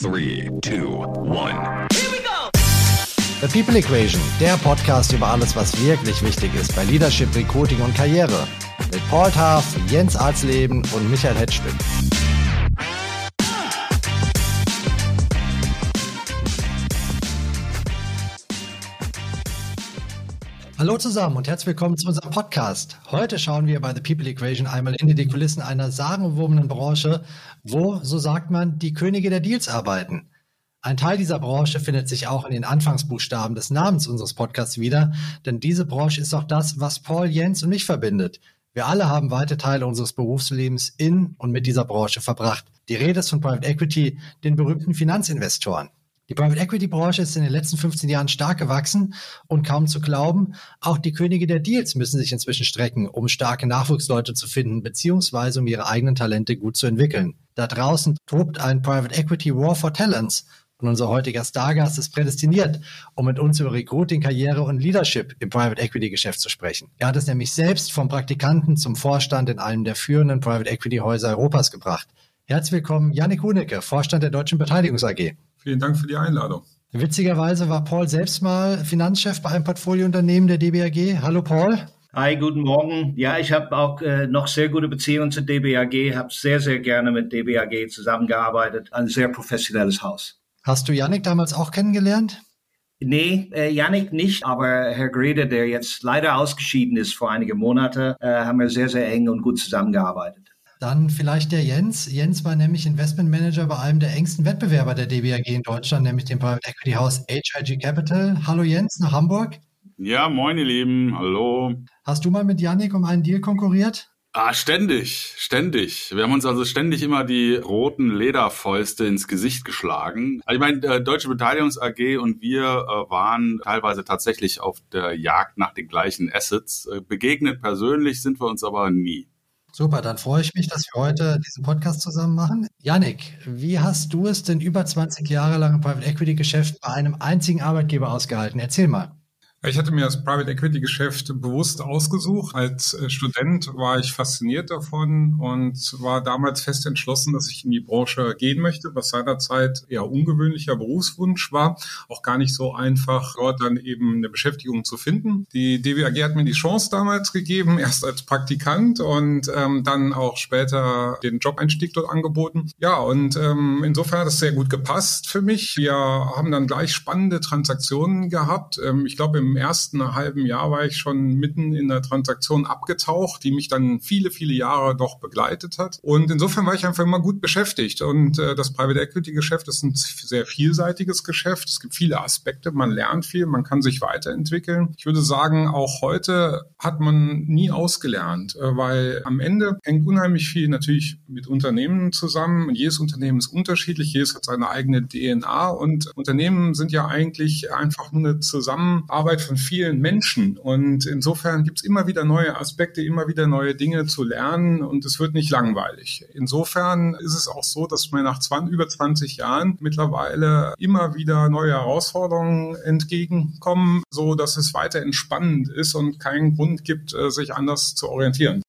Three, two, one. The People Equation, der Podcast über alles, was wirklich wichtig ist bei Leadership, Recruiting und Karriere. Mit Paul Taff, Jens Arzleben und Michael Hetschwin. Hallo zusammen und herzlich willkommen zu unserem Podcast. Heute schauen wir bei The People Equation einmal in die Kulissen einer sagenumwobenen Branche, wo, so sagt man, die Könige der Deals arbeiten. Ein Teil dieser Branche findet sich auch in den Anfangsbuchstaben des Namens unseres Podcasts wieder, denn diese Branche ist auch das, was Paul, Jens und mich verbindet. Wir alle haben weite Teile unseres Berufslebens in und mit dieser Branche verbracht. Die Rede ist von Private Equity, den berühmten Finanzinvestoren. Die Private Equity Branche ist in den letzten 15 Jahren stark gewachsen und kaum zu glauben, auch die Könige der Deals müssen sich inzwischen strecken, um starke Nachwuchsleute zu finden, beziehungsweise um ihre eigenen Talente gut zu entwickeln. Da draußen tobt ein Private Equity War for Talents und unser heutiger Stargast ist prädestiniert, um mit uns über Recruiting, Karriere und Leadership im Private Equity Geschäft zu sprechen. Er hat es nämlich selbst vom Praktikanten zum Vorstand in einem der führenden Private Equity Häuser Europas gebracht. Herzlich willkommen, Janik Hunecke, Vorstand der Deutschen Beteiligungs AG. Vielen Dank für die Einladung. Witzigerweise war Paul selbst mal Finanzchef bei einem Portfoliounternehmen der DBAG. Hallo Paul. Hi, guten Morgen. Ja, ich habe auch äh, noch sehr gute Beziehungen zu DBAG, habe sehr, sehr gerne mit DBAG zusammengearbeitet. Ein sehr professionelles Haus. Hast du Yannick damals auch kennengelernt? Nee, äh, Yannick nicht, aber Herr Grede, der jetzt leider ausgeschieden ist vor einigen Monaten, äh, haben wir sehr, sehr eng und gut zusammengearbeitet. Dann vielleicht der Jens. Jens war nämlich Investmentmanager bei einem der engsten Wettbewerber der DBAG in Deutschland, nämlich dem Private Equity House HIG Capital. Hallo Jens nach Hamburg. Ja, moin ihr Lieben, hallo. Hast du mal mit Yannick um einen Deal konkurriert? Ah, ständig, ständig. Wir haben uns also ständig immer die roten Lederfäuste ins Gesicht geschlagen. Also ich meine, äh, Deutsche Beteiligungs AG und wir äh, waren teilweise tatsächlich auf der Jagd nach den gleichen Assets. Äh, begegnet persönlich sind wir uns aber nie. Super, dann freue ich mich, dass wir heute diesen Podcast zusammen machen. Yannick, wie hast du es denn über 20 Jahre lang im Private Equity Geschäft bei einem einzigen Arbeitgeber ausgehalten? Erzähl mal. Ich hatte mir das Private Equity Geschäft bewusst ausgesucht. Als äh, Student war ich fasziniert davon und war damals fest entschlossen, dass ich in die Branche gehen möchte, was seinerzeit eher ungewöhnlicher Berufswunsch war. Auch gar nicht so einfach, dort dann eben eine Beschäftigung zu finden. Die DWAG hat mir die Chance damals gegeben, erst als Praktikant und ähm, dann auch später den Jobeinstieg dort angeboten. Ja, und ähm, insofern hat es sehr gut gepasst für mich. Wir haben dann gleich spannende Transaktionen gehabt. Ähm, ich glaube, im im ersten halben Jahr war ich schon mitten in der Transaktion abgetaucht, die mich dann viele, viele Jahre doch begleitet hat. Und insofern war ich einfach immer gut beschäftigt. Und äh, das Private Equity Geschäft ist ein sehr vielseitiges Geschäft. Es gibt viele Aspekte. Man lernt viel, man kann sich weiterentwickeln. Ich würde sagen, auch heute hat man nie ausgelernt, äh, weil am Ende hängt unheimlich viel natürlich mit Unternehmen zusammen. Jedes Unternehmen ist unterschiedlich, jedes hat seine eigene DNA und Unternehmen sind ja eigentlich einfach nur eine Zusammenarbeit Arbeit von vielen Menschen. Und insofern gibt es immer wieder neue Aspekte, immer wieder neue Dinge zu lernen und es wird nicht langweilig. Insofern ist es auch so, dass mir nach 20, über 20 Jahren mittlerweile immer wieder neue Herausforderungen entgegenkommen, so dass es weiter entspannend ist und keinen Grund gibt, äh, sich anders zu orientieren.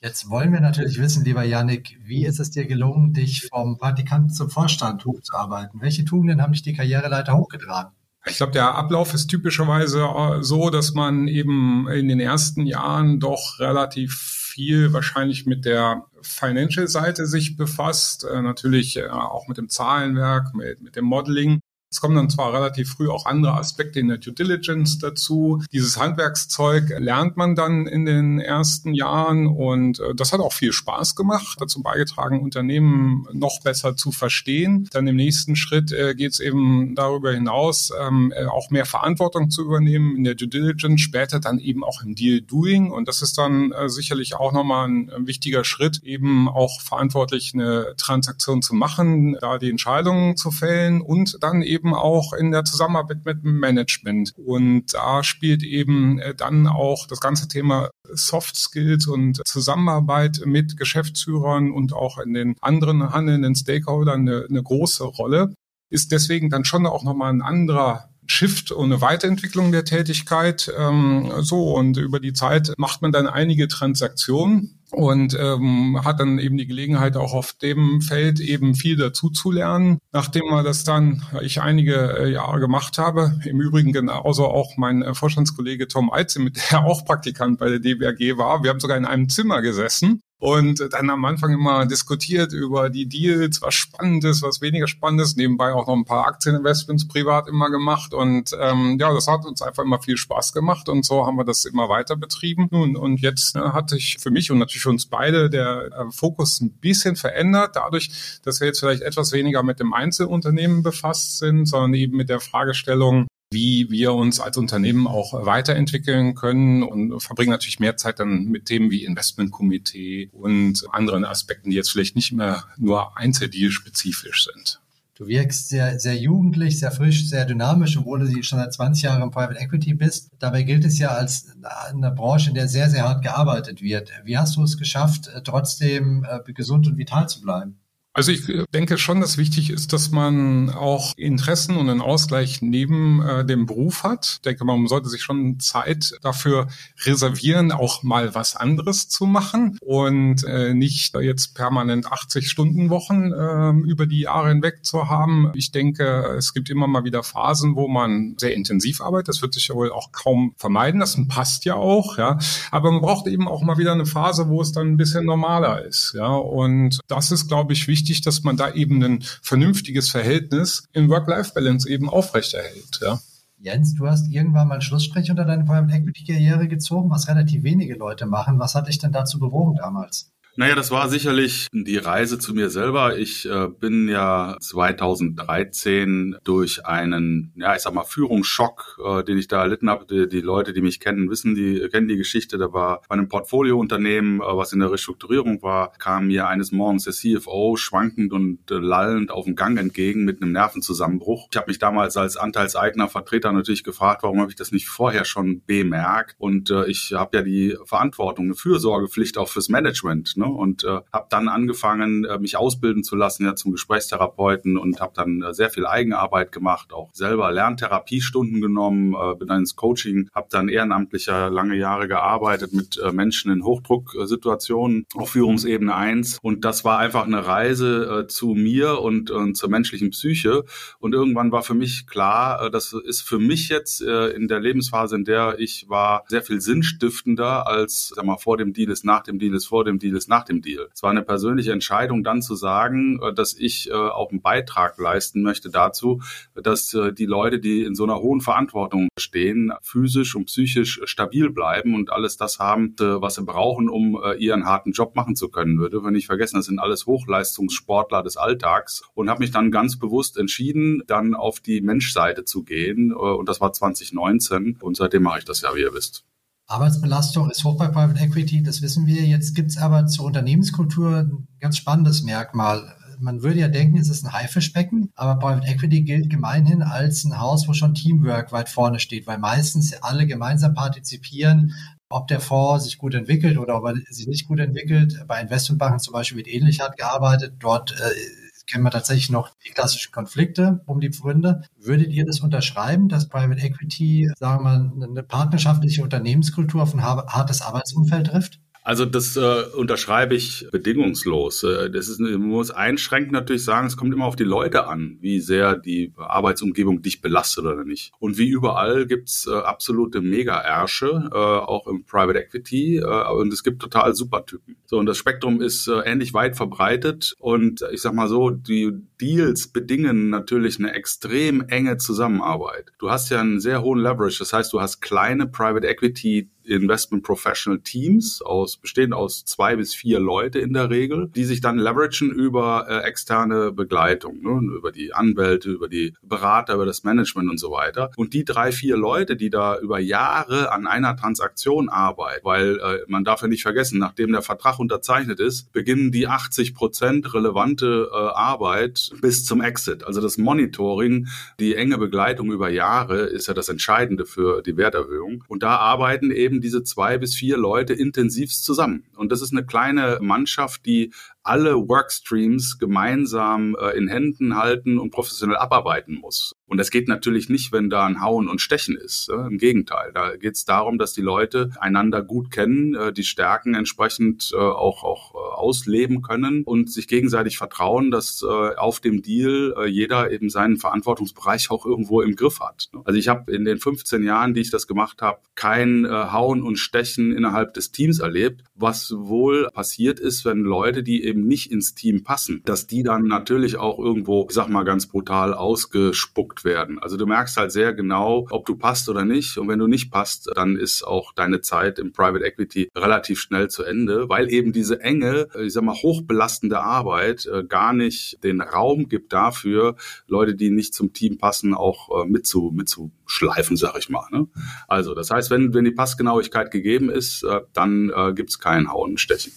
Jetzt wollen wir natürlich wissen, lieber Yannick, wie ist es dir gelungen, dich vom Praktikanten zum Vorstand hochzuarbeiten? Welche Tugenden haben dich die Karriereleiter hochgetragen? Ich glaube, der Ablauf ist typischerweise äh, so, dass man eben in den ersten Jahren doch relativ viel wahrscheinlich mit der Financial-Seite sich befasst, äh, natürlich äh, auch mit dem Zahlenwerk, mit, mit dem Modeling. Es kommen dann zwar relativ früh auch andere Aspekte in der Due Diligence dazu. Dieses Handwerkszeug lernt man dann in den ersten Jahren und äh, das hat auch viel Spaß gemacht, dazu beigetragen, Unternehmen noch besser zu verstehen. Dann im nächsten Schritt äh, geht es eben darüber hinaus, ähm, äh, auch mehr Verantwortung zu übernehmen in der Due Diligence, später dann eben auch im Deal Doing und das ist dann sicherlich auch nochmal ein wichtiger Schritt, eben auch verantwortlich eine Transaktion zu machen, da die Entscheidungen zu fällen und dann eben eben auch in der Zusammenarbeit mit dem Management. Und da spielt eben äh, dann auch das ganze Thema Soft Skills und Zusammenarbeit mit Geschäftsführern und auch in den anderen handelnden Stakeholdern eine, eine große Rolle. Ist deswegen dann schon auch nochmal ein anderer Shift und eine Weiterentwicklung der Tätigkeit. Ähm, so und über die Zeit macht man dann einige Transaktionen und ähm, hat dann eben die Gelegenheit auch auf dem Feld eben viel dazu zu lernen. Nachdem wir das dann ich einige äh, Jahre gemacht habe, im Übrigen genauso auch mein äh, Vorstandskollege Tom Eitze, mit der auch Praktikant bei der DBAG war. Wir haben sogar in einem Zimmer gesessen und dann am Anfang immer diskutiert über die Deals, was spannend ist, was weniger spannend ist. Nebenbei auch noch ein paar Aktieninvestments privat immer gemacht. Und ähm, ja, das hat uns einfach immer viel Spaß gemacht. Und so haben wir das immer weiter betrieben. Nun, und jetzt ne, hat sich für mich und natürlich für uns beide der äh, Fokus ein bisschen verändert, dadurch, dass wir jetzt vielleicht etwas weniger mit dem Einzelunternehmen befasst sind, sondern eben mit der Fragestellung, wie wir uns als Unternehmen auch weiterentwickeln können und verbringen natürlich mehr Zeit dann mit Themen wie Investmentkomitee und anderen Aspekten, die jetzt vielleicht nicht mehr nur Einzeldeal-spezifisch sind. Du wirkst sehr, sehr jugendlich, sehr frisch, sehr dynamisch, obwohl du schon seit 20 Jahren im Private Equity bist. Dabei gilt es ja als eine Branche, in der sehr, sehr hart gearbeitet wird. Wie hast du es geschafft, trotzdem äh, gesund und vital zu bleiben? Also ich denke schon, dass wichtig ist, dass man auch Interessen und einen Ausgleich neben äh, dem Beruf hat. Ich denke, man sollte sich schon Zeit dafür reservieren, auch mal was anderes zu machen und äh, nicht jetzt permanent 80 Stunden Wochen äh, über die Jahre hinweg zu haben. Ich denke, es gibt immer mal wieder Phasen, wo man sehr intensiv arbeitet. Das wird sich ja wohl auch kaum vermeiden. Das passt ja auch, ja. Aber man braucht eben auch mal wieder eine Phase, wo es dann ein bisschen normaler ist, ja. Und das ist, glaube ich, wichtig wichtig, dass man da eben ein vernünftiges Verhältnis in Work-Life-Balance eben aufrechterhält. Ja. Jens, du hast irgendwann mal einen Schlussstrich unter deine Private Equity Karriere gezogen, was relativ wenige Leute machen. Was hat dich denn dazu bewogen damals? Naja, das war sicherlich die Reise zu mir selber. Ich äh, bin ja 2013 durch einen, ja, ich sag mal, Führungsschock, äh, den ich da erlitten habe. Die, die, Leute, die mich kennen, wissen die, kennen die Geschichte. Da war bei einem Portfoliounternehmen, äh, was in der Restrukturierung war, kam mir eines Morgens der CFO schwankend und äh, lallend auf dem Gang entgegen mit einem Nervenzusammenbruch. Ich habe mich damals als Anteilseigner Vertreter natürlich gefragt, warum habe ich das nicht vorher schon bemerkt? Und äh, ich habe ja die Verantwortung, eine Fürsorgepflicht auch fürs Management. Ne? Und äh, habe dann angefangen, äh, mich ausbilden zu lassen ja zum Gesprächstherapeuten und habe dann äh, sehr viel Eigenarbeit gemacht, auch selber Lerntherapiestunden genommen, äh, bin dann ins Coaching, habe dann ehrenamtlicher lange Jahre gearbeitet mit äh, Menschen in Hochdrucksituationen auf Führungsebene 1 und das war einfach eine Reise äh, zu mir und äh, zur menschlichen Psyche. Und irgendwann war für mich klar, äh, das ist für mich jetzt äh, in der Lebensphase, in der ich war, sehr viel sinnstiftender als sag mal vor dem Deal ist, nach dem Deal ist, vor dem Deal ist, nach nach dem Deal. Es war eine persönliche Entscheidung, dann zu sagen, äh, dass ich äh, auch einen Beitrag leisten möchte dazu, dass äh, die Leute, die in so einer hohen Verantwortung stehen, physisch und psychisch stabil bleiben und alles das haben, was sie brauchen, um ihren harten Job machen zu können. Würde wir nicht vergessen, das sind alles Hochleistungssportler des Alltags und habe mich dann ganz bewusst entschieden, dann auf die Menschseite zu gehen und das war 2019 und seitdem mache ich das ja, wie ihr wisst. Arbeitsbelastung ist hoch bei Private Equity, das wissen wir. Jetzt gibt es aber zur Unternehmenskultur ein ganz spannendes Merkmal. Man würde ja denken, es ist ein Haifischbecken, aber Private Equity gilt gemeinhin als ein Haus, wo schon Teamwork weit vorne steht, weil meistens alle gemeinsam partizipieren, ob der Fonds sich gut entwickelt oder ob er sich nicht gut entwickelt. Bei Investmentbanken zum Beispiel wird ähnlich hart gearbeitet. Dort äh, kennen wir tatsächlich noch die klassischen Konflikte um die Pfründe. Würdet ihr das unterschreiben, dass Private Equity, sagen wir mal, eine partnerschaftliche Unternehmenskultur auf ein hartes Arbeitsumfeld trifft? Also das äh, unterschreibe ich bedingungslos. Äh, das ist, man muss einschränkend natürlich sagen, es kommt immer auf die Leute an, wie sehr die Arbeitsumgebung dich belastet oder nicht. Und wie überall gibt's äh, absolute Mega-Ärsche, äh, auch im Private Equity. Äh, und es gibt total Supertypen. So, und das Spektrum ist äh, ähnlich weit verbreitet. Und ich sag mal so, die Deals bedingen natürlich eine extrem enge Zusammenarbeit. Du hast ja einen sehr hohen Leverage. Das heißt, du hast kleine Private Equity Investment Professional Teams aus, bestehen aus zwei bis vier Leute in der Regel, die sich dann leveragen über äh, externe Begleitung, ne, über die Anwälte, über die Berater, über das Management und so weiter. Und die drei, vier Leute, die da über Jahre an einer Transaktion arbeiten, weil äh, man darf ja nicht vergessen, nachdem der Vertrag unterzeichnet ist, beginnen die 80 Prozent relevante äh, Arbeit bis zum Exit. Also das Monitoring, die enge Begleitung über Jahre ist ja das Entscheidende für die Werterhöhung. Und da arbeiten eben diese zwei bis vier Leute intensivst zusammen. Und das ist eine kleine Mannschaft, die alle Workstreams gemeinsam äh, in Händen halten und professionell abarbeiten muss. Und das geht natürlich nicht, wenn da ein Hauen und Stechen ist. Im Gegenteil, da geht es darum, dass die Leute einander gut kennen, äh, die Stärken entsprechend äh, auch, auch äh, ausleben können und sich gegenseitig vertrauen, dass auf dem Deal jeder eben seinen Verantwortungsbereich auch irgendwo im Griff hat. Ne? Also ich habe in den 15 Jahren, die ich das gemacht habe, kein Hauen und Stechen innerhalb des Teams erlebt. Was wohl passiert ist, wenn Leute, die eben nicht ins Team passen, dass die dann natürlich auch irgendwo, ich sag mal ganz brutal, ausgespuckt werden. Also du merkst halt sehr genau, ob du passt oder nicht. Und wenn du nicht passt, dann ist auch deine Zeit im Private Equity relativ schnell zu Ende, weil eben diese enge, ich sag mal, hochbelastende Arbeit äh, gar nicht den Raum gibt dafür, Leute, die nicht zum Team passen, auch äh, mitzu, mitzuschleifen, sag ich mal. Ne? Also das heißt, wenn, wenn die Passgenauigkeit gegeben ist, äh, dann äh, gibt es kein Hauen und Stechen.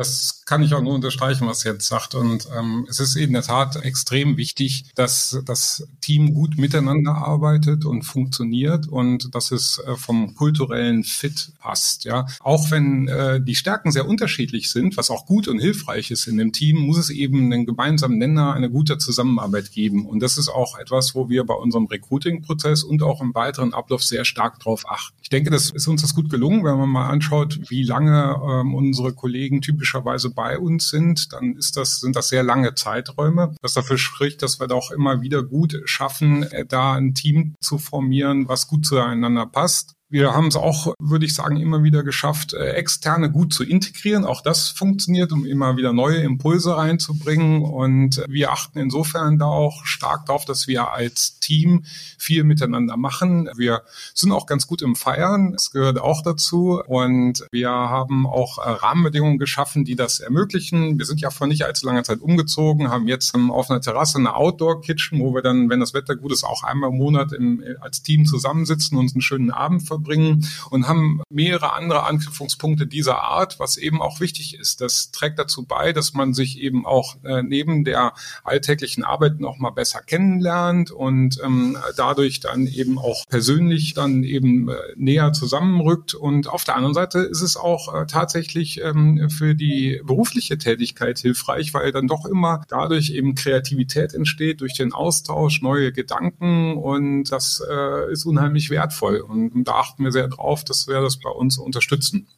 Das kann ich auch nur unterstreichen, was jetzt sagt. Und ähm, es ist in der Tat extrem wichtig, dass das Team gut miteinander arbeitet und funktioniert und dass es äh, vom kulturellen Fit passt. Ja, auch wenn äh, die Stärken sehr unterschiedlich sind, was auch gut und hilfreich ist in dem Team, muss es eben einen gemeinsamen Nenner, eine gute Zusammenarbeit geben. Und das ist auch etwas, wo wir bei unserem Recruiting-Prozess und auch im weiteren Ablauf sehr stark darauf achten. Ich denke, das ist uns das gut gelungen, wenn man mal anschaut, wie lange ähm, unsere Kollegen typisch typischerweise bei uns sind, dann ist das, sind das sehr lange Zeiträume, was dafür spricht, dass wir da auch immer wieder gut schaffen, äh, da ein Team zu formieren, was gut zueinander passt. Wir haben es auch, würde ich sagen, immer wieder geschafft, äh, externe gut zu integrieren. Auch das funktioniert, um immer wieder neue Impulse reinzubringen. Und wir achten insofern da auch stark darauf, dass wir als Team viel miteinander machen. Wir sind auch ganz gut im Feiern. Das gehört auch dazu. Und wir haben auch äh, Rahmenbedingungen geschaffen, die das ermöglichen. Wir sind ja vor nicht allzu langer Zeit umgezogen, haben jetzt auf einer Terrasse eine Outdoor-Kitchen, wo wir dann, wenn das Wetter gut ist, auch einmal im Monat im, als Team zusammensitzen und einen schönen Abend verbringen verbringen und haben mehrere andere Anknüpfungspunkte dieser Art, was eben auch wichtig ist. Das trägt dazu bei, dass man sich eben auch äh, neben der alltäglichen Arbeit noch mal besser kennenlernt und ähm, dadurch dann eben auch persönlich dann eben äh, näher zusammenrückt. Und auf der anderen Seite ist es auch äh, tatsächlich ähm, für die berufliche Tätigkeit hilfreich, weil dann doch immer dadurch eben Kreativität entsteht durch den Austausch, neue Gedanken und das ist unheimlich wertvoll. Und da achten wir sehr drauf, dass wir das bei uns unterstützen.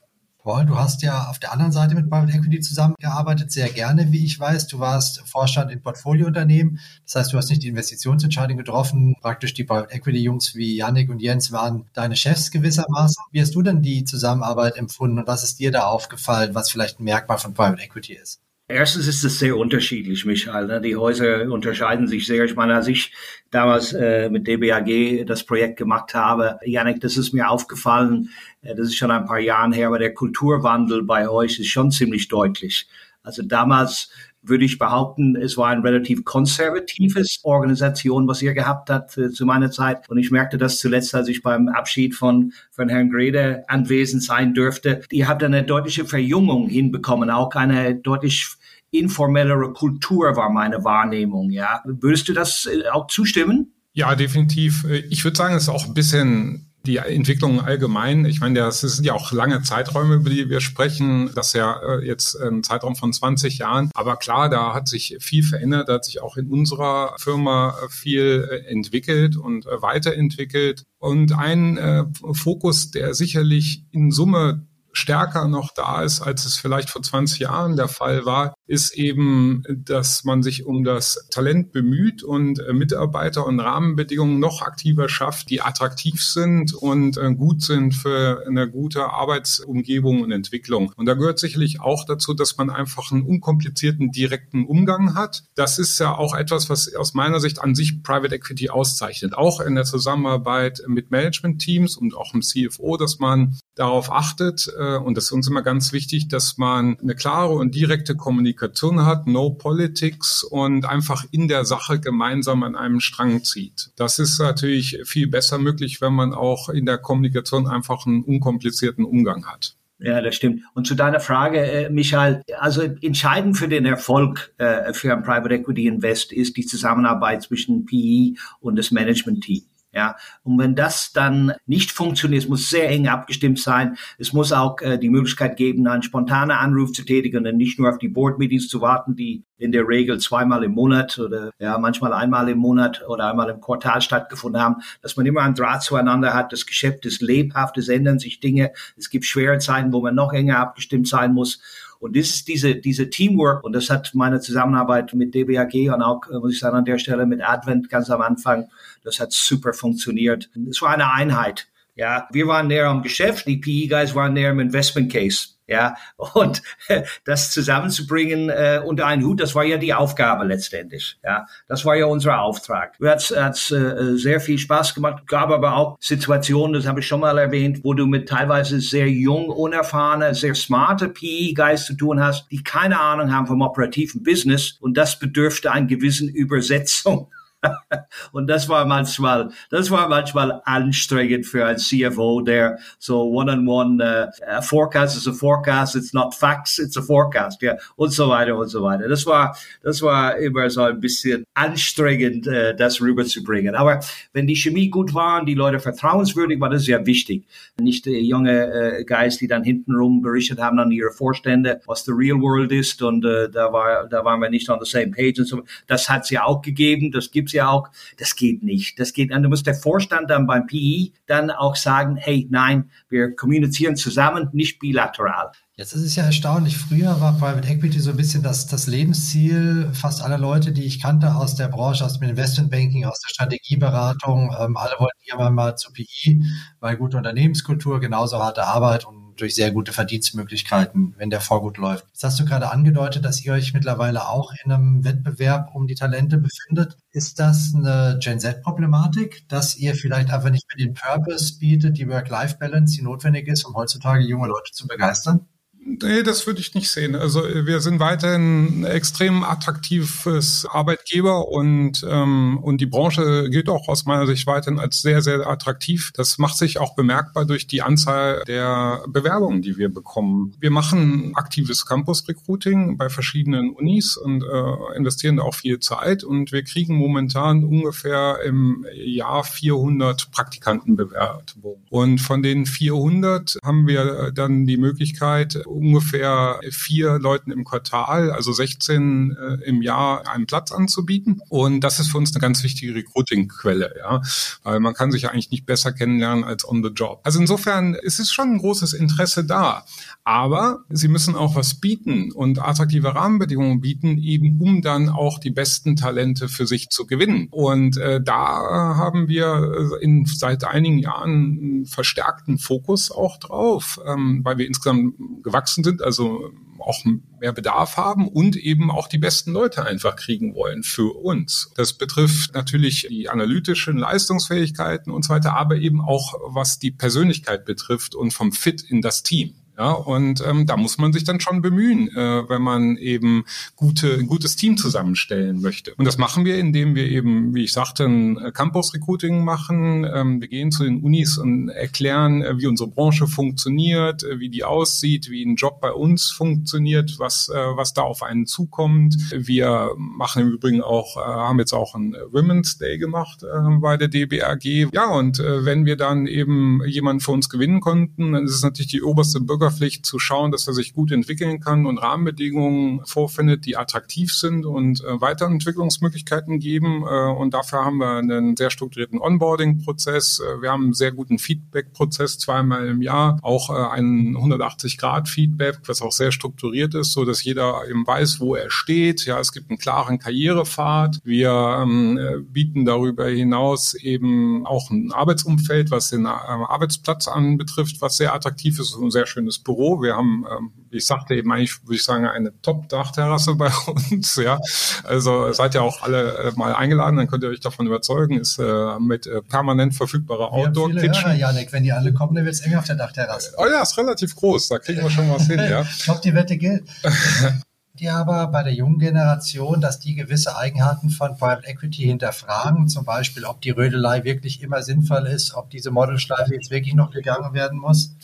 Paul, du hast ja auf der anderen Seite mit Private Equity zusammengearbeitet, sehr gerne, wie ich weiß. Du warst Vorstand in Portfoliounternehmen. Das heißt, du hast nicht die Investitionsentscheidung getroffen. Praktisch die Private Equity Jungs wie Yannick und Jens waren deine Chefs gewissermaßen. Wie hast du denn die Zusammenarbeit empfunden und was ist dir da aufgefallen, was vielleicht ein Merkmal von Private Equity ist? Erstens ist es sehr unterschiedlich, Michael. Ne? Die Häuser unterscheiden sich sehr. Ich meine, als ich damals äh, mit DBAG das Projekt gemacht habe, Janik, das ist mir aufgefallen, äh, das ist schon ein paar Jahren her, aber der Kulturwandel bei euch ist schon ziemlich deutlich. Also damals würde ich behaupten, es war ein relativ konservatives Organisation, was ihr gehabt habt äh, zu meiner Zeit. Und ich merkte das zuletzt, als ich beim Abschied von, von Herrn Grede anwesend sein dürfte. Ihr habt eine deutliche Verjüngung hinbekommen, auch eine deutlich informellere Kultur war meine Wahrnehmung, ja. Würdest du das äh, auch zustimmen? Ja, definitiv. Ich würde sagen, es ist auch ein bisschen die Entwicklung allgemein, ich meine, das sind ja auch lange Zeiträume, über die wir sprechen. Das ist ja äh, jetzt ein Zeitraum von 20 Jahren. Aber klar, da hat sich viel verändert, da hat sich auch in unserer Firma viel äh, entwickelt und weiterentwickelt. Und ein äh, Fokus, der sicherlich in Summe stärker noch da ist, als es vielleicht vor 20 Jahren der Fall war, ist eben, dass man sich um das Talent bemüht und äh, Mitarbeiter und Rahmenbedingungen noch aktiver schafft, die attraktiv sind und äh, gut sind für eine gute Arbeitsumgebung und Entwicklung. Und da gehört sicherlich auch dazu, dass man einfach einen unkomplizierten, direkten Umgang hat. Das ist ja auch etwas, was aus meiner Sicht an sich Private Equity auszeichnet. Auch in der Zusammenarbeit mit Management-Teams und auch im CFO, dass man darauf achtet, und das ist uns immer ganz wichtig, dass man eine klare und direkte Kommunikation hat, no politics und einfach in der Sache gemeinsam an einem Strang zieht. Das ist natürlich viel besser möglich, wenn man auch in der Kommunikation einfach einen unkomplizierten Umgang hat. Ja, das stimmt. Und zu deiner Frage, äh, Michael, also entscheidend für den Erfolg äh, für ein Private Equity Invest ist die Zusammenarbeit zwischen PE und das Management-Team. Ja, und wenn das dann nicht funktioniert, es muss sehr eng abgestimmt sein. Es muss auch äh, die Möglichkeit geben, einen spontanen Anruf zu tätigen und nicht nur auf die Board-Meetings zu warten, die in der Regel zweimal im Monat oder ja manchmal einmal im Monat oder einmal im Quartal stattgefunden haben, dass man immer einen Draht zueinander hat. Das Geschäft ist lebhaft, es ändern sich Dinge. Es gibt schwere Zeiten, wo man noch enger abgestimmt sein muss. Und das ist diese, diese Teamwork und das hat meine Zusammenarbeit mit DBAG und auch, äh, muss ich sagen, an der Stelle mit Advent ganz am Anfang, das hat super funktioniert. Es war eine Einheit. Ja, wir waren näher am Geschäft, die PE-Guys waren näher im Investment Case. Ja, und das zusammenzubringen äh, unter einen Hut, das war ja die Aufgabe letztendlich. Ja, das war ja unser Auftrag. Hat's, hat's äh, sehr viel Spaß gemacht. Gab aber auch Situationen, das habe ich schon mal erwähnt, wo du mit teilweise sehr jung, unerfahrene, sehr smarte PE-Guys zu tun hast, die keine Ahnung haben vom operativen Business und das bedürfte einer gewissen Übersetzung und das war manchmal, das war manchmal anstrengend für ein CFO, der so one-on-one, -on -one, uh, forecast is a forecast, it's not facts, it's a forecast, ja, und so weiter und so weiter. Das war, das war immer so ein bisschen anstrengend, uh, das rüberzubringen. Aber wenn die Chemie gut war und die Leute vertrauenswürdig war, das sehr wichtig. Nicht äh, junge äh, Guys, die dann hintenrum berichtet haben an ihre Vorstände, was the real world ist und äh, da war, da waren wir nicht on the same page und so. Das hat es ja auch gegeben, das gibt's ja auch. Das geht nicht. Das geht, und da muss der Vorstand dann beim PI dann auch sagen, hey, nein, wir kommunizieren zusammen, nicht bilateral. Jetzt ist es ja erstaunlich. Früher war Private Equity so ein bisschen das, das Lebensziel fast aller Leute, die ich kannte aus der Branche, aus dem Investmentbanking, aus der Strategieberatung. Ähm, alle wollten irgendwann mal zu PI, weil gute Unternehmenskultur, genauso harte Arbeit und durch sehr gute Verdienstmöglichkeiten, wenn der Vorgut läuft. Jetzt hast du gerade angedeutet, dass ihr euch mittlerweile auch in einem Wettbewerb um die Talente befindet. Ist das eine Gen Z-Problematik, dass ihr vielleicht einfach nicht mehr den Purpose bietet, die Work-Life-Balance, die notwendig ist, um heutzutage junge Leute zu begeistern? Nee, das würde ich nicht sehen. Also wir sind weiterhin ein extrem attraktives Arbeitgeber und, ähm, und die Branche gilt auch aus meiner Sicht weiterhin als sehr, sehr attraktiv. Das macht sich auch bemerkbar durch die Anzahl der Bewerbungen, die wir bekommen. Wir machen aktives Campus-Recruiting bei verschiedenen Unis und äh, investieren da auch viel Zeit und wir kriegen momentan ungefähr im Jahr 400 Praktikantenbewerbungen. Und von den 400 haben wir dann die Möglichkeit, ungefähr vier Leuten im Quartal, also 16 äh, im Jahr, einen Platz anzubieten. Und das ist für uns eine ganz wichtige Recruiting-Quelle, ja, weil man kann sich ja eigentlich nicht besser kennenlernen als on the job. Also insofern ist es schon ein großes Interesse da. Aber sie müssen auch was bieten und attraktive Rahmenbedingungen bieten, eben um dann auch die besten Talente für sich zu gewinnen. Und äh, da haben wir äh, in, seit einigen Jahren einen verstärkten Fokus auch drauf, ähm, weil wir insgesamt gewachsen sind, also auch mehr Bedarf haben und eben auch die besten Leute einfach kriegen wollen für uns. Das betrifft natürlich die analytischen Leistungsfähigkeiten und so weiter, aber eben auch was die Persönlichkeit betrifft und vom Fit in das Team. Ja, und ähm, da muss man sich dann schon bemühen, äh, wenn man eben gute, ein gutes Team zusammenstellen möchte. Und das machen wir, indem wir eben, wie ich sagte, ein äh, Campus-Recruiting machen. Ähm, wir gehen zu den Unis und erklären, äh, wie unsere Branche funktioniert, äh, wie die aussieht, wie ein Job bei uns funktioniert, was, äh, was da auf einen zukommt. Wir machen im Übrigen auch, äh, haben jetzt auch ein Women's Day gemacht äh, bei der DBAG. Ja, und äh, wenn wir dann eben jemanden für uns gewinnen konnten, dann ist es natürlich die oberste Bürger Bürgerpflicht zu schauen, dass er sich gut entwickeln kann und Rahmenbedingungen vorfindet, die attraktiv sind und äh, Weiterentwicklungsmöglichkeiten geben. Äh, und dafür haben wir einen sehr strukturierten Onboarding-Prozess. Äh, wir haben einen sehr guten Feedback-Prozess zweimal im Jahr, auch äh, einen 180-Grad-Feedback, was auch sehr strukturiert ist, so dass jeder eben weiß, wo er steht. Ja, es gibt einen klaren Karrierepfad. Wir ähm, äh, bieten darüber hinaus eben auch ein Arbeitsumfeld, was den äh, Arbeitsplatz anbetrifft, was sehr attraktiv ist und sehr schönes schönes Büro. Wir haben, ähm, wie ich sagte, eben eigentlich, würde ich sagen, eine Top-Dachterrasse bei uns. Ja, also seid ja auch alle äh, mal eingeladen, dann könnt ihr euch davon überzeugen. Ist äh, mit äh, permanent verfügbarer Outdoor-Kitchen. Janik, wenn die alle kommen, dann wird es enger auf der Dachterrasse. Oh ja, ist relativ groß. Da kriegen wir schon was hin. Ja. ich glaube, die Wette gilt. die aber bei der jungen Generation, dass die gewisse Eigenheiten von Private Equity hinterfragen, zum Beispiel, ob die Rödelei wirklich immer sinnvoll ist, ob diese Modelschleife jetzt wirklich noch gegangen werden muss?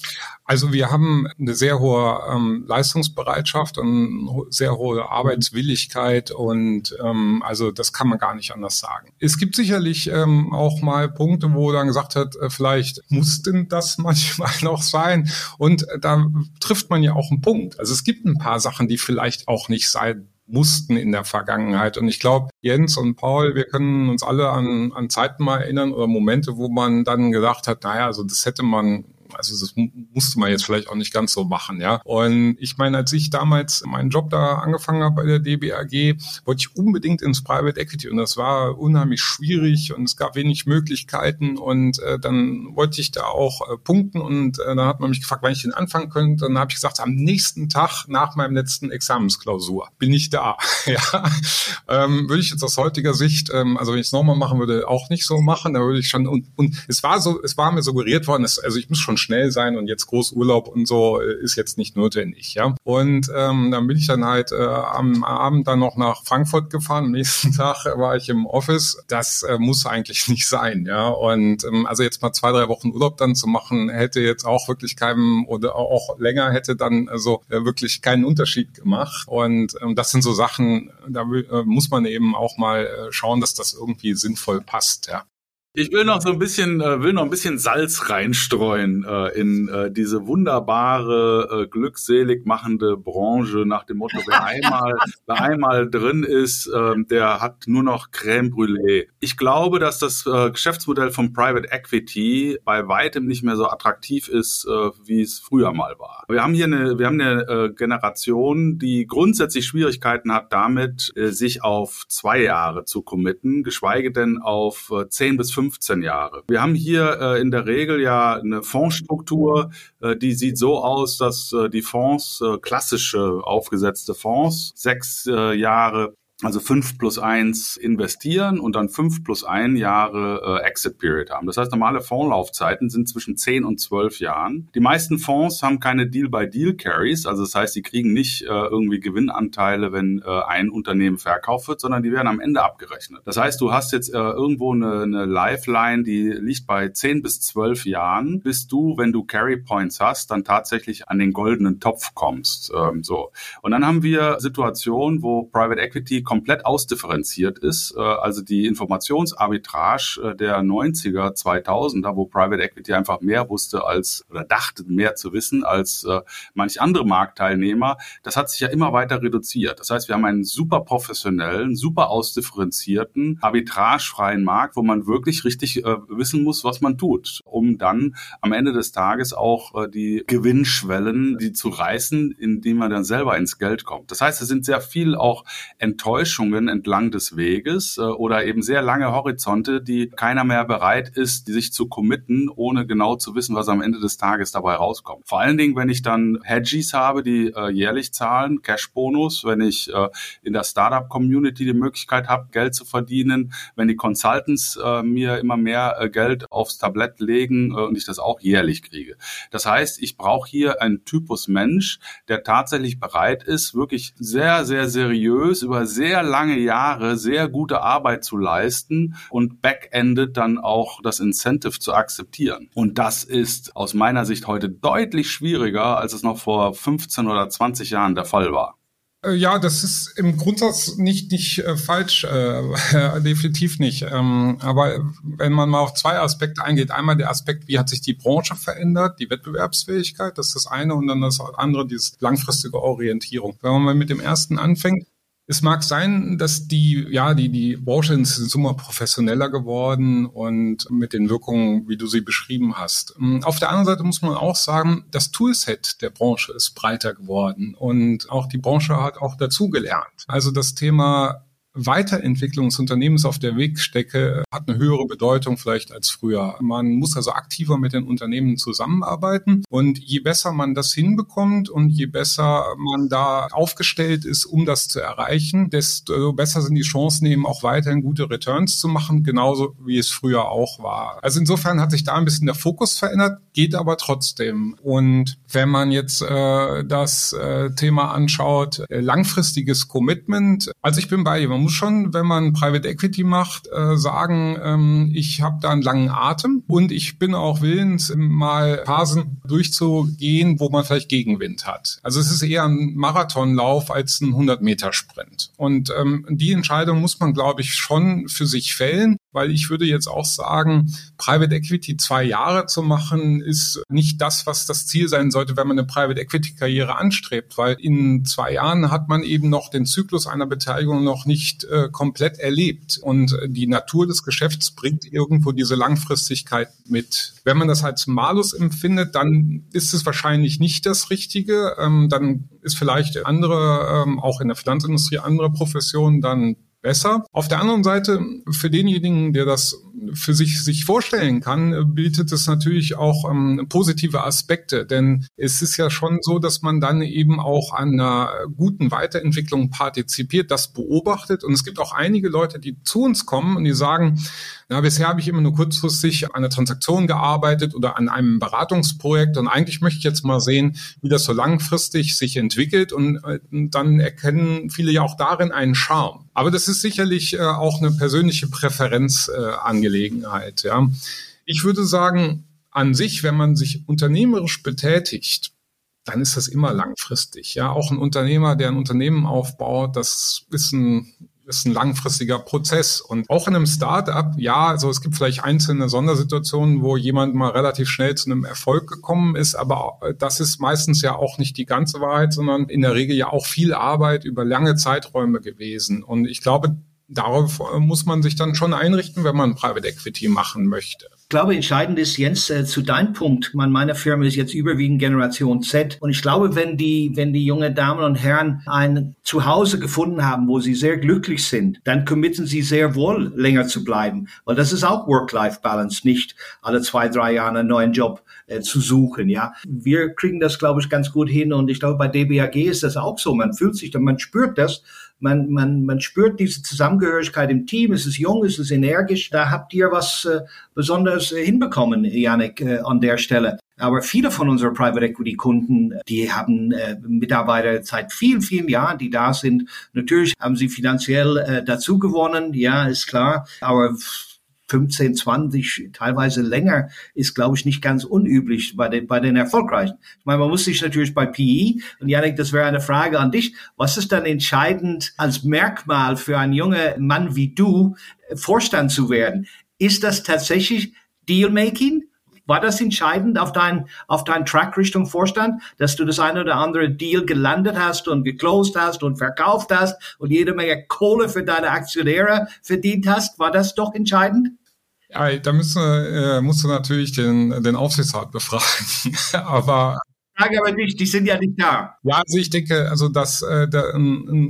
Also wir haben eine sehr hohe ähm, Leistungsbereitschaft und sehr hohe Arbeitswilligkeit und ähm, also das kann man gar nicht anders sagen. Es gibt sicherlich ähm, auch mal Punkte, wo dann gesagt hat, äh, vielleicht muss denn das manchmal noch sein und äh, da trifft man ja auch einen Punkt. Also es gibt ein paar Sachen, die vielleicht auch nicht sein mussten in der Vergangenheit. Und ich glaube, Jens und Paul, wir können uns alle an, an Zeiten mal erinnern oder Momente, wo man dann gedacht hat, naja, also das hätte man also das musste man jetzt vielleicht auch nicht ganz so machen, ja. Und ich meine, als ich damals meinen Job da angefangen habe bei der DBAG, wollte ich unbedingt ins Private Equity und das war unheimlich schwierig und es gab wenig Möglichkeiten und äh, dann wollte ich da auch äh, punkten und äh, dann hat man mich gefragt, wann ich den anfangen könnte. Dann habe ich gesagt, am nächsten Tag nach meinem letzten Examensklausur bin ich da. ja, ähm, würde ich jetzt aus heutiger Sicht, ähm, also wenn ich es nochmal machen würde, auch nicht so machen. Da würde ich schon und, und es war so, es war mir suggeriert worden, dass, also ich muss schon schnell sein und jetzt Großurlaub und so äh, ist jetzt nicht notwendig, ja. Und ähm, dann bin ich dann halt äh, am Abend dann noch nach Frankfurt gefahren. Am nächsten Tag war ich im Office. Das äh, muss eigentlich nicht sein, ja. Und ähm, also jetzt mal zwei, drei Wochen Urlaub dann zu machen, hätte jetzt auch wirklich keinem oder auch länger hätte dann also äh, wirklich keinen Unterschied gemacht. Und ähm, das sind so Sachen, da äh, muss man eben auch mal äh, schauen, dass das irgendwie sinnvoll passt, ja. Ich will noch so ein bisschen, äh, will noch ein bisschen Salz reinstreuen äh, in äh, diese wunderbare, äh, glückselig machende Branche nach dem Motto, wer einmal, wer einmal drin ist, äh, der hat nur noch Crème Brûlée. Ich glaube, dass das äh, Geschäftsmodell von Private Equity bei weitem nicht mehr so attraktiv ist, äh, wie es früher mal war. Wir haben hier eine, wir haben eine äh, Generation, die grundsätzlich Schwierigkeiten hat damit, äh, sich auf zwei Jahre zu committen, geschweige denn auf äh, 10 bis 15 15 Jahre. Wir haben hier äh, in der Regel ja eine Fondsstruktur, äh, die sieht so aus, dass äh, die Fonds, äh, klassische aufgesetzte Fonds, sechs äh, Jahre also fünf plus eins investieren und dann fünf plus ein Jahre äh, Exit Period haben. Das heißt, normale Fondslaufzeiten sind zwischen zehn und zwölf Jahren. Die meisten Fonds haben keine Deal-by-Deal-Carries, also das heißt, sie kriegen nicht äh, irgendwie Gewinnanteile, wenn äh, ein Unternehmen verkauft wird, sondern die werden am Ende abgerechnet. Das heißt, du hast jetzt äh, irgendwo eine, eine Lifeline, die liegt bei zehn bis zwölf Jahren, bis du, wenn du Carry Points hast, dann tatsächlich an den goldenen Topf kommst. Ähm, so. Und dann haben wir Situationen, wo Private Equity komplett ausdifferenziert ist. Äh, also die Informationsarbitrage äh, der 90er, 2000er, wo Private Equity einfach mehr wusste als oder dachte mehr zu wissen als äh, manch andere Marktteilnehmer, das hat sich ja immer weiter reduziert. Das heißt, wir haben einen super professionellen, super ausdifferenzierten, arbitragefreien Markt, wo man wirklich richtig wissen muss, was man tut, um dann am Ende des Tages auch die Gewinnschwellen, die zu reißen, indem man dann selber ins Geld kommt. Das heißt, es sind sehr viel auch enttäuscht Enttäuschungen entlang des Weges äh, oder eben sehr lange Horizonte, die keiner mehr bereit ist, sich zu committen, ohne genau zu wissen, was am Ende des Tages dabei rauskommt. Vor allen Dingen, wenn ich dann Hedgies habe, die äh, jährlich zahlen, Cash-Bonus, wenn ich äh, in der Startup-Community die Möglichkeit habe, Geld zu verdienen, wenn die Consultants mir immer mehr Geld aufs Tablett legen und ich das auch jährlich kriege. Das heißt, ich brauche hier einen Typus Mensch, der tatsächlich bereit ist, wirklich sehr, sehr seriös über sehr sehr lange Jahre sehr gute Arbeit zu leisten und backendet dann auch das Incentive zu akzeptieren. Und das ist aus meiner Sicht heute deutlich schwieriger, als es noch vor 15 oder 20 Jahren der Fall war. Äh, ja, das ist im Grundsatz nicht, nicht äh, falsch, äh, definitiv nicht. Ähm, aber wenn man mal auf zwei Aspekte eingeht, einmal der Aspekt, wie hat sich die Branche verändert, die Wettbewerbsfähigkeit, das ist das eine, und dann das andere, diese langfristige Orientierung. Wenn man mal mit dem ersten anfängt, es mag sein, dass die, ja, die, die Branche ist immer professioneller geworden und mit den Wirkungen, wie du sie beschrieben hast. Ähm, auf der anderen Seite muss man auch sagen, das Toolset der Branche ist breiter geworden und auch die Branche hat auch dazugelernt. Also das Thema Weiterentwicklung des Unternehmens auf der Wegstrecke hat eine höhere Bedeutung vielleicht als früher. Man muss also aktiver mit den Unternehmen zusammenarbeiten und je besser man das hinbekommt und je besser man da aufgestellt ist, um das zu erreichen, desto besser sind die Chancen eben auch weiterhin gute Returns zu machen, genauso wie es früher auch war. Also insofern hat sich da ein bisschen der Fokus verändert, geht aber trotzdem. Und wenn man jetzt äh, das äh, Thema anschaut, äh, langfristiges Commitment, also ich bin bei dir, man muss schon, wenn man Private Equity macht, äh, sagen, ähm, ich habe da einen langen Atem und ich bin auch willens, mal Phasen durchzugehen, wo man vielleicht Gegenwind hat. Also es ist eher ein Marathonlauf als ein 100-Meter-Sprint. Und ähm, die Entscheidung muss man, glaube ich, schon für sich fällen weil ich würde jetzt auch sagen, Private Equity zwei Jahre zu machen, ist nicht das, was das Ziel sein sollte, wenn man eine Private Equity Karriere anstrebt, weil in zwei Jahren hat man eben noch den Zyklus einer Beteiligung noch nicht äh, komplett erlebt und die Natur des Geschäfts bringt irgendwo diese Langfristigkeit mit. Wenn man das als Malus empfindet, dann ist es wahrscheinlich nicht das Richtige. Ähm, dann ist vielleicht andere, ähm, auch in der Finanzindustrie, andere Professionen dann besser. Auf der anderen Seite, für denjenigen, der das für sich, sich vorstellen kann, bietet es natürlich auch ähm, positive Aspekte. Denn es ist ja schon so, dass man dann eben auch an einer guten Weiterentwicklung partizipiert, das beobachtet. Und es gibt auch einige Leute, die zu uns kommen und die sagen, na, bisher habe ich immer nur kurzfristig an einer Transaktion gearbeitet oder an einem Beratungsprojekt und eigentlich möchte ich jetzt mal sehen, wie das so langfristig sich entwickelt und äh, dann erkennen viele ja auch darin einen Charme. Aber das ist sicherlich äh, auch eine persönliche Präferenzangelegenheit. Äh, ja. Ich würde sagen, an sich, wenn man sich unternehmerisch betätigt, dann ist das immer langfristig. Ja, auch ein Unternehmer, der ein Unternehmen aufbaut, das ist ein ist ein langfristiger Prozess. Und auch in einem Startup, ja, also es gibt vielleicht einzelne Sondersituationen, wo jemand mal relativ schnell zu einem Erfolg gekommen ist, aber das ist meistens ja auch nicht die ganze Wahrheit, sondern in der Regel ja auch viel Arbeit über lange Zeiträume gewesen. Und ich glaube, darauf muss man sich dann schon einrichten, wenn man Private Equity machen möchte. Ich glaube, entscheidend ist, Jens, äh, zu deinem Punkt. Man, meine Firma ist jetzt überwiegend Generation Z. Und ich glaube, wenn die, wenn die junge Damen und Herren ein Zuhause gefunden haben, wo sie sehr glücklich sind, dann committen sie sehr wohl, länger zu bleiben. Weil das ist auch Work-Life-Balance, nicht alle zwei, drei Jahre einen neuen Job äh, zu suchen, ja. Wir kriegen das, glaube ich, ganz gut hin. Und ich glaube, bei DBAG ist das auch so. Man fühlt sich, man spürt das man, man, man spürt diese Zusammengehörigkeit im Team. Es ist jung, es ist energisch. Da habt ihr was äh, Besonderes äh, hinbekommen, Janik, äh, an der Stelle. Aber viele von unseren Private Equity Kunden, die haben äh, Mitarbeiter seit vielen, vielen Jahren, die da sind. Natürlich haben sie finanziell äh, dazu gewonnen, ja, ist klar. Aber 15, 20, teilweise länger, ist, glaube ich, nicht ganz unüblich bei den, bei den Erfolgreichen. Ich meine, man muss sich natürlich bei PE, und Janik, das wäre eine Frage an dich, was ist dann entscheidend als Merkmal für einen jungen Mann wie du, Vorstand zu werden? Ist das tatsächlich Dealmaking? War das entscheidend auf dein, auf dein Track Richtung Vorstand, dass du das eine oder andere Deal gelandet hast und geclosed hast und verkauft hast und jede Menge Kohle für deine Aktionäre verdient hast? War das doch entscheidend? Ja, da müssen, äh, musst du natürlich den, den Aufsichtsrat befragen. Aber Frage aber nicht, die sind ja nicht da. Ja, also ich denke, also das, äh,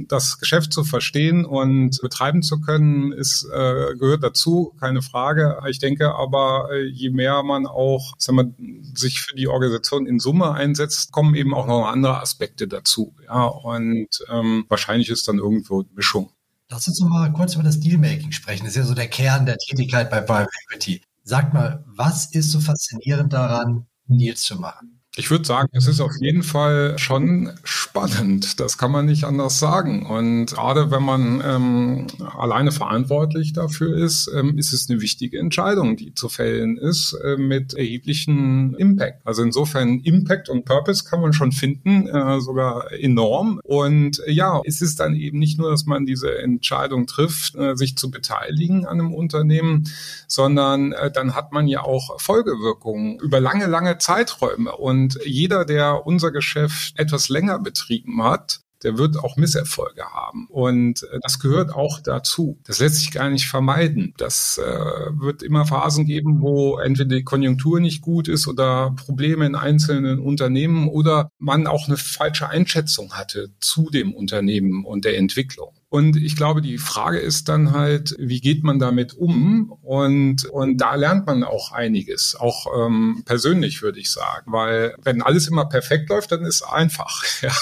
das Geschäft zu verstehen und betreiben zu können, ist, äh, gehört dazu, keine Frage. Ich denke aber, äh, je mehr man auch sagen wir, sich für die Organisation in Summe einsetzt, kommen eben auch noch andere Aspekte dazu. Ja, und ähm, wahrscheinlich ist dann irgendwo Mischung. Lass uns noch mal kurz über das Dealmaking sprechen. Das ist ja so der Kern der Tätigkeit bei Private Equity. Sag mal, was ist so faszinierend daran, Deals zu machen? Ich würde sagen, es ist auf jeden Fall schon spannend. Das kann man nicht anders sagen. Und gerade wenn man ähm, alleine verantwortlich dafür ist, ähm, ist es eine wichtige Entscheidung, die zu fällen ist, äh, mit erheblichen Impact. Also insofern Impact und Purpose kann man schon finden, äh, sogar enorm. Und äh, ja, es ist dann eben nicht nur, dass man diese Entscheidung trifft, äh, sich zu beteiligen an einem Unternehmen, sondern äh, dann hat man ja auch Folgewirkungen über lange, lange Zeiträume. Und und jeder, der unser Geschäft etwas länger betrieben hat, der wird auch Misserfolge haben. Und äh, das gehört auch dazu. Das lässt sich gar nicht vermeiden. Das äh, wird immer Phasen geben, wo entweder die Konjunktur nicht gut ist oder Probleme in einzelnen Unternehmen oder man auch eine falsche Einschätzung hatte zu dem Unternehmen und der Entwicklung. Und ich glaube, die Frage ist dann halt, wie geht man damit um? Und, und da lernt man auch einiges, auch ähm, persönlich würde ich sagen, weil wenn alles immer perfekt läuft, dann ist es einfach. Ja.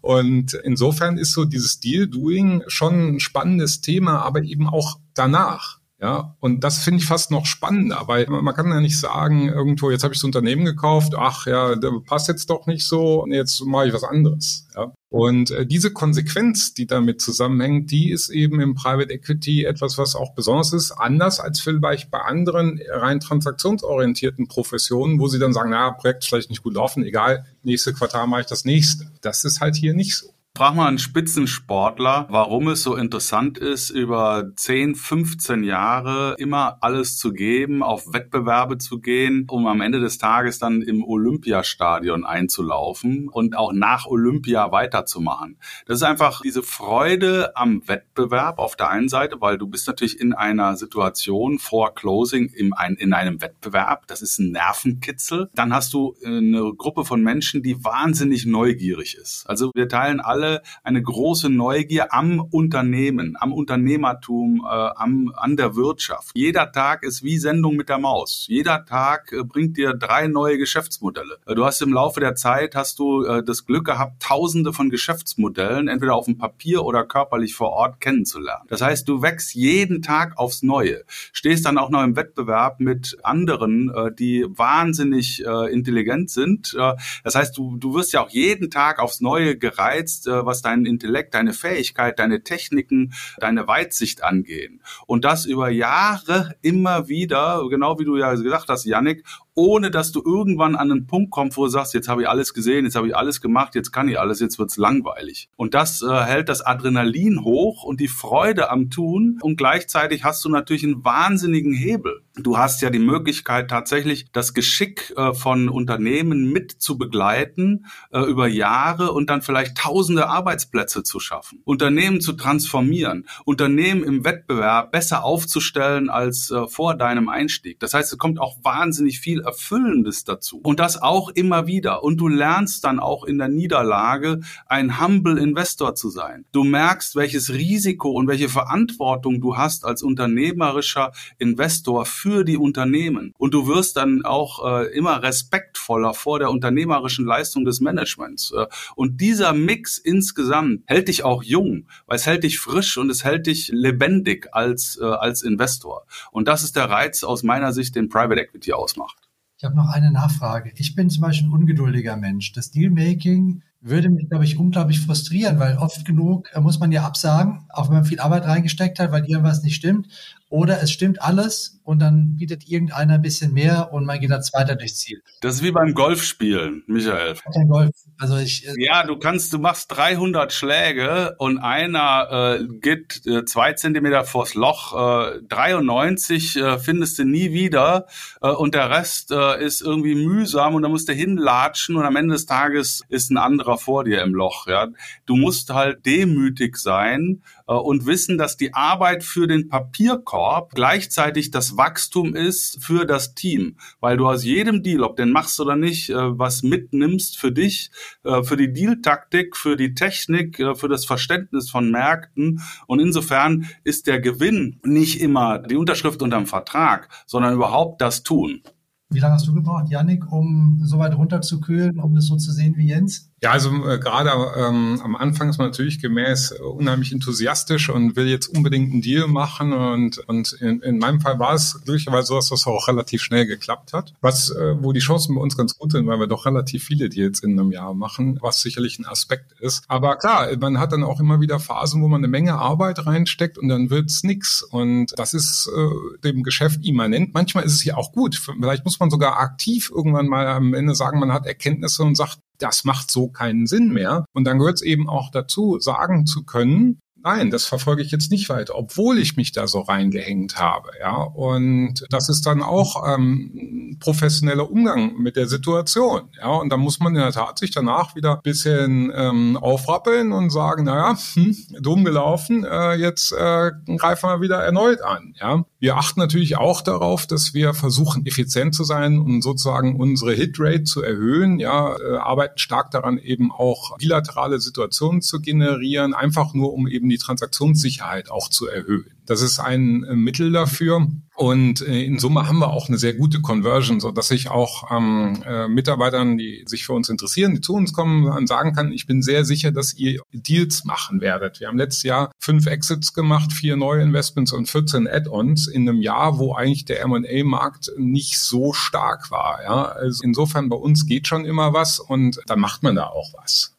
Und insofern ist so dieses Deal-Doing schon ein spannendes Thema, aber eben auch danach. Ja, und das finde ich fast noch spannender, weil man kann ja nicht sagen, irgendwo, jetzt habe ich das Unternehmen gekauft, ach ja, der passt jetzt doch nicht so und jetzt mache ich was anderes. Ja. Und äh, diese Konsequenz, die damit zusammenhängt, die ist eben im Private Equity etwas, was auch besonders ist, anders als vielleicht bei anderen rein transaktionsorientierten Professionen, wo sie dann sagen, na, Projekt ist vielleicht nicht gut laufen, egal, nächste Quartal mache ich das nächste. Das ist halt hier nicht so. Frag mal einen Spitzensportler, warum es so interessant ist, über 10, 15 Jahre immer alles zu geben, auf Wettbewerbe zu gehen, um am Ende des Tages dann im Olympiastadion einzulaufen und auch nach Olympia weiterzumachen. Das ist einfach diese Freude am Wettbewerb auf der einen Seite, weil du bist natürlich in einer Situation vor Closing in, in einem Wettbewerb. Das ist ein Nervenkitzel. Dann hast du eine Gruppe von Menschen, die wahnsinnig neugierig ist. Also wir teilen alle alle eine große Neugier am Unternehmen, am Unternehmertum, äh, am, an der Wirtschaft. Jeder Tag ist wie Sendung mit der Maus. Jeder Tag äh, bringt dir drei neue Geschäftsmodelle. Äh, du hast im Laufe der Zeit hast du äh, das Glück gehabt, tausende von Geschäftsmodellen entweder auf dem Papier oder körperlich vor Ort kennenzulernen. Das heißt, du wächst jeden Tag aufs Neue, stehst dann auch noch im Wettbewerb mit anderen, äh, die wahnsinnig äh, intelligent sind. Äh, das heißt, du, du wirst ja auch jeden Tag aufs Neue gereizt, äh, was deinen Intellekt, deine Fähigkeit, deine Techniken, deine Weitsicht angehen. Und das über Jahre immer wieder, genau wie du ja gesagt hast, Yannick, ohne dass du irgendwann an einen Punkt kommst, wo du sagst, jetzt habe ich alles gesehen, jetzt habe ich alles gemacht, jetzt kann ich alles, jetzt wird's langweilig. Und das äh, hält das Adrenalin hoch und die Freude am Tun und gleichzeitig hast du natürlich einen wahnsinnigen Hebel. Du hast ja die Möglichkeit tatsächlich das Geschick äh, von Unternehmen mit zu begleiten äh, über Jahre und dann vielleicht tausende Arbeitsplätze zu schaffen, Unternehmen zu transformieren, Unternehmen im Wettbewerb besser aufzustellen als äh, vor deinem Einstieg. Das heißt, es kommt auch wahnsinnig viel Erfüllendes dazu. Und das auch immer wieder. Und du lernst dann auch in der Niederlage, ein Humble Investor zu sein. Du merkst, welches Risiko und welche Verantwortung du hast als unternehmerischer Investor für die Unternehmen. Und du wirst dann auch äh, immer respektvoller vor der unternehmerischen Leistung des Managements. Äh, und dieser Mix insgesamt hält dich auch jung, weil es hält dich frisch und es hält dich lebendig als, äh, als Investor. Und das ist der Reiz aus meiner Sicht, den Private Equity ausmacht. Ich habe noch eine Nachfrage. Ich bin zum Beispiel ein ungeduldiger Mensch. Das Dealmaking würde mich, glaube ich, unglaublich frustrieren, weil oft genug äh, muss man ja absagen, auch wenn man viel Arbeit reingesteckt hat, weil irgendwas nicht stimmt. Oder es stimmt alles und dann bietet irgendeiner ein bisschen mehr und man geht dann zweiter durchs Ziel. Das ist wie beim Golfspielen, Michael. Kein Golf. Also ich, äh ja, du kannst, du machst 300 Schläge und einer äh, geht äh, zwei Zentimeter vors Loch, äh, 93 äh, findest du nie wieder äh, und der Rest äh, ist irgendwie mühsam und da musst du hinlatschen und am Ende des Tages ist ein anderer vor dir im Loch. Ja, du musst halt demütig sein und wissen, dass die Arbeit für den Papierkorb gleichzeitig das Wachstum ist für das Team, weil du aus jedem Deal, ob den machst oder nicht, äh, was mitnimmst für dich, äh, für die Deal-Taktik, für die Technik, für das Verständnis von Märkten und insofern ist der Gewinn nicht immer die Unterschrift unterm Vertrag, sondern überhaupt das Tun. Wie lange hast du gebraucht, Yannick, um so weit runterzukühlen, um das so zu sehen wie Jens? Ja, also äh, gerade ähm, am Anfang ist man natürlich gemäß äh, unheimlich enthusiastisch und will jetzt unbedingt einen Deal machen und und in, in meinem Fall war es glücklicherweise so, dass das auch relativ schnell geklappt hat. Was äh, wo die Chancen bei uns ganz gut sind, weil wir doch relativ viele Deals in einem Jahr machen, was sicherlich ein Aspekt ist. Aber klar, man hat dann auch immer wieder Phasen, wo man eine Menge Arbeit reinsteckt und dann wird's nix und das ist äh, dem Geschäft immanent. Manchmal ist es ja auch gut. Vielleicht muss man sogar aktiv irgendwann mal am Ende sagen, man hat Erkenntnisse und sagt, das macht so keinen Sinn mehr. Und dann gehört es eben auch dazu, sagen zu können, nein, das verfolge ich jetzt nicht weiter, obwohl ich mich da so reingehängt habe. Ja, und das ist dann auch ähm, professioneller Umgang mit der Situation. Ja, und da muss man in der Tat sich danach wieder ein bisschen ähm, aufrappeln und sagen, naja, hm, dumm gelaufen, äh, jetzt äh, greifen wir wieder erneut an. Ja, wir achten natürlich auch darauf, dass wir versuchen, effizient zu sein und sozusagen unsere Hitrate zu erhöhen. Ja, äh, arbeiten stark daran, eben auch bilaterale Situationen zu generieren, einfach nur um eben die Transaktionssicherheit auch zu erhöhen. Das ist ein äh, Mittel dafür. Und äh, in Summe haben wir auch eine sehr gute Conversion, so dass ich auch ähm, äh, Mitarbeitern, die sich für uns interessieren, die zu uns kommen, sagen kann, ich bin sehr sicher, dass ihr Deals machen werdet. Wir haben letztes Jahr fünf Exits gemacht, vier neue Investments und 14 Add-ons in einem Jahr, wo eigentlich der M&A-Markt nicht so stark war. Ja? Also insofern bei uns geht schon immer was und dann macht man da auch was.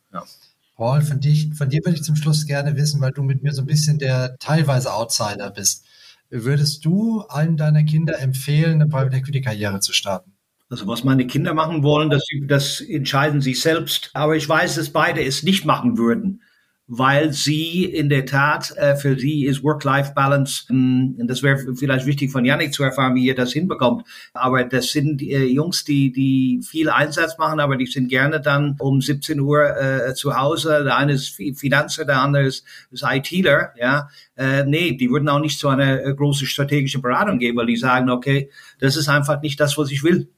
Paul, von, dich, von dir würde ich zum Schluss gerne wissen, weil du mit mir so ein bisschen der teilweise Outsider bist. Würdest du einem deiner Kinder empfehlen, eine Private Equity Karriere zu starten? Also was meine Kinder machen wollen, das, das entscheiden sie selbst. Aber ich weiß, dass beide es nicht machen würden weil sie in der Tat, äh, für sie ist Work-Life-Balance, ähm, das wäre vielleicht wichtig von Yannick zu erfahren, wie ihr das hinbekommt, aber das sind äh, Jungs, die, die viel Einsatz machen, aber die sind gerne dann um 17 Uhr äh, zu Hause, der eine ist Finanzer, der andere ist, ist ITler, ja, äh, nee, die würden auch nicht zu einer äh, großen strategischen Beratung gehen, weil die sagen, okay, das ist einfach nicht das, was ich will.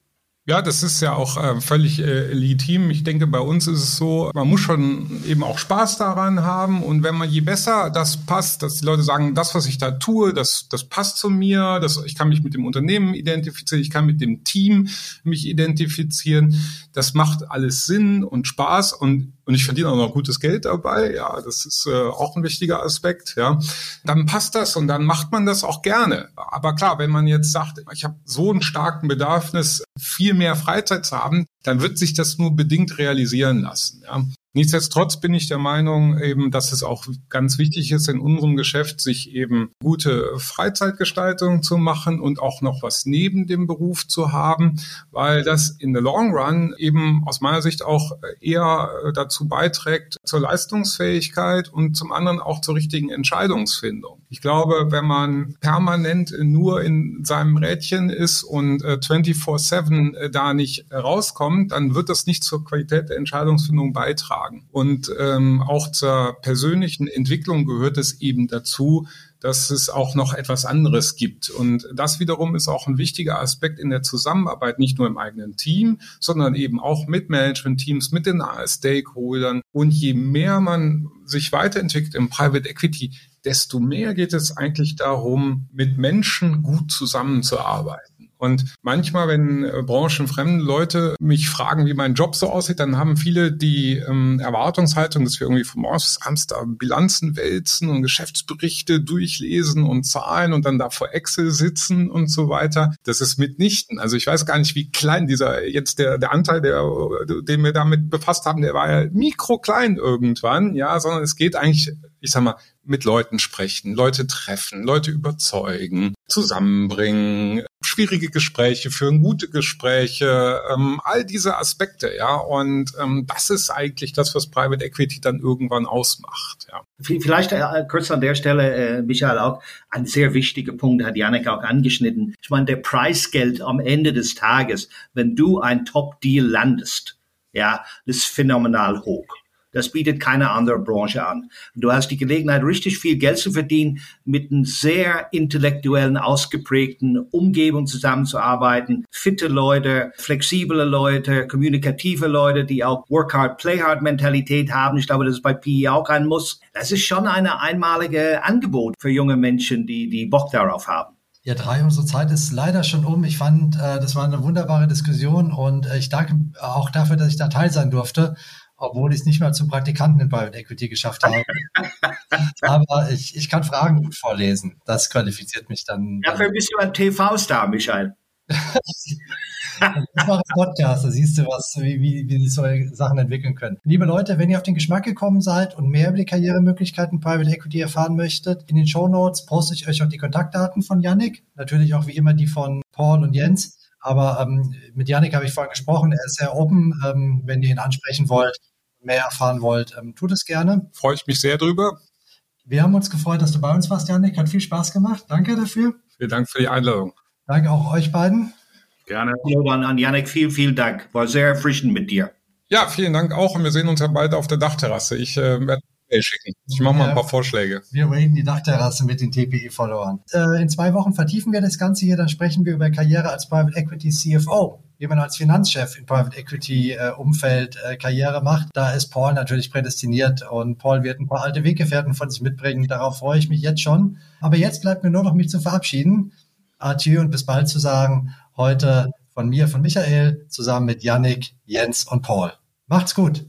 Ja, das ist ja auch äh, völlig äh, legitim. Ich denke, bei uns ist es so, man muss schon eben auch Spaß daran haben. Und wenn man je besser das passt, dass die Leute sagen, das, was ich da tue, das, das passt zu mir, das, ich kann mich mit dem Unternehmen identifizieren, ich kann mit dem Team mich identifizieren, das macht alles Sinn und Spaß und und ich verdiene auch noch gutes Geld dabei, ja, das ist äh, auch ein wichtiger Aspekt, ja, dann passt das und dann macht man das auch gerne. Aber klar, wenn man jetzt sagt, ich habe so einen starken Bedürfnis, viel mehr Freizeit zu haben, dann wird sich das nur bedingt realisieren lassen. Ja. Nichtsdestotrotz bin ich der Meinung eben, dass es auch ganz wichtig ist, in unserem Geschäft sich eben gute Freizeitgestaltung zu machen und auch noch was neben dem Beruf zu haben, weil das in the long run eben aus meiner Sicht auch eher dazu beiträgt zur Leistungsfähigkeit und zum anderen auch zur richtigen Entscheidungsfindung. Ich glaube, wenn man permanent nur in seinem Rädchen ist und äh, 24-7 äh, da nicht rauskommt, dann wird das nicht zur Qualität der Entscheidungsfindung beitragen. Und ähm, auch zur persönlichen Entwicklung gehört es eben dazu, dass es auch noch etwas anderes gibt. Und das wiederum ist auch ein wichtiger Aspekt in der Zusammenarbeit, nicht nur im eigenen Team, sondern eben auch mit Management-Teams, mit den Stakeholdern. Und je mehr man sich weiterentwickelt im Private Equity, desto mehr geht es eigentlich darum, mit Menschen gut zusammenzuarbeiten. Und manchmal, wenn äh, branchenfremde Leute mich fragen, wie mein Job so aussieht, dann haben viele die ähm, Erwartungshaltung, dass wir irgendwie vom Morgens abends da Bilanzen wälzen und Geschäftsberichte durchlesen und Zahlen und dann da vor Excel sitzen und so weiter. Das ist mitnichten. Also ich weiß gar nicht, wie klein dieser jetzt der, der Anteil, der, den wir damit befasst haben, der war ja mikroklein irgendwann, ja, sondern es geht eigentlich, ich sag mal, mit Leuten sprechen, Leute treffen, Leute überzeugen, zusammenbringen, schwierige Gespräche führen, gute Gespräche, ähm, all diese Aspekte, ja. Und ähm, das ist eigentlich das, was Private Equity dann irgendwann ausmacht, ja. Vielleicht äh, kurz an der Stelle, äh, Michael, auch ein sehr wichtiger Punkt hat Janik auch angeschnitten. Ich meine, der Preisgeld am Ende des Tages, wenn du ein Top-Deal landest, ja, ist phänomenal hoch. Das bietet keine andere Branche an. Du hast die Gelegenheit, richtig viel Geld zu verdienen, mit einer sehr intellektuellen, ausgeprägten Umgebung zusammenzuarbeiten. Fitte Leute, flexible Leute, kommunikative Leute, die auch Work Hard, Play Hard Mentalität haben. Ich glaube, das ist bei PE auch ein Muss. Das ist schon eine einmalige Angebot für junge Menschen, die, die Bock darauf haben. Ja, drei, unsere Zeit ist leider schon um. Ich fand, äh, das war eine wunderbare Diskussion und äh, ich danke auch dafür, dass ich da teil sein durfte obwohl ich es nicht mal zum Praktikanten in Private Equity geschafft habe. Aber ich, ich kann Fragen gut vorlesen. Das qualifiziert mich dann. Dafür bist du ein TV-Star, Michael. ich mache einen Podcast, da siehst du, was, wie, wie, wie sich solche Sachen entwickeln können. Liebe Leute, wenn ihr auf den Geschmack gekommen seid und mehr über die Karrieremöglichkeiten Private Equity erfahren möchtet, in den Show Notes poste ich euch auch die Kontaktdaten von Yannick. Natürlich auch wie immer die von Paul und Jens. Aber ähm, mit Yannick habe ich vorhin gesprochen, er ist sehr open. Ähm, wenn ihr ihn ansprechen wollt, mehr erfahren wollt, ähm, tut es gerne. Freue ich mich sehr drüber. Wir haben uns gefreut, dass du bei uns warst, Janik. Hat viel Spaß gemacht. Danke dafür. Vielen Dank für die Einladung. Danke auch euch beiden. Gerne. An, an Janik, vielen, vielen Dank. War sehr erfrischend mit dir. Ja, vielen Dank auch und wir sehen uns ja bald auf der Dachterrasse. Ich äh, werde Mail schicken. Ich mache mal ein paar Vorschläge. Wir raiden die Dachterrasse mit den TPE-Followern. Äh, in zwei Wochen vertiefen wir das Ganze hier, dann sprechen wir über Karriere als Private Equity CFO wie man als Finanzchef im Private Equity äh, Umfeld äh, Karriere macht. Da ist Paul natürlich prädestiniert und Paul wird ein paar alte Weggefährten von sich mitbringen. Darauf freue ich mich jetzt schon. Aber jetzt bleibt mir nur noch mich zu verabschieden. Adieu und bis bald zu sagen. Heute von mir, von Michael, zusammen mit Yannick, Jens und Paul. Macht's gut.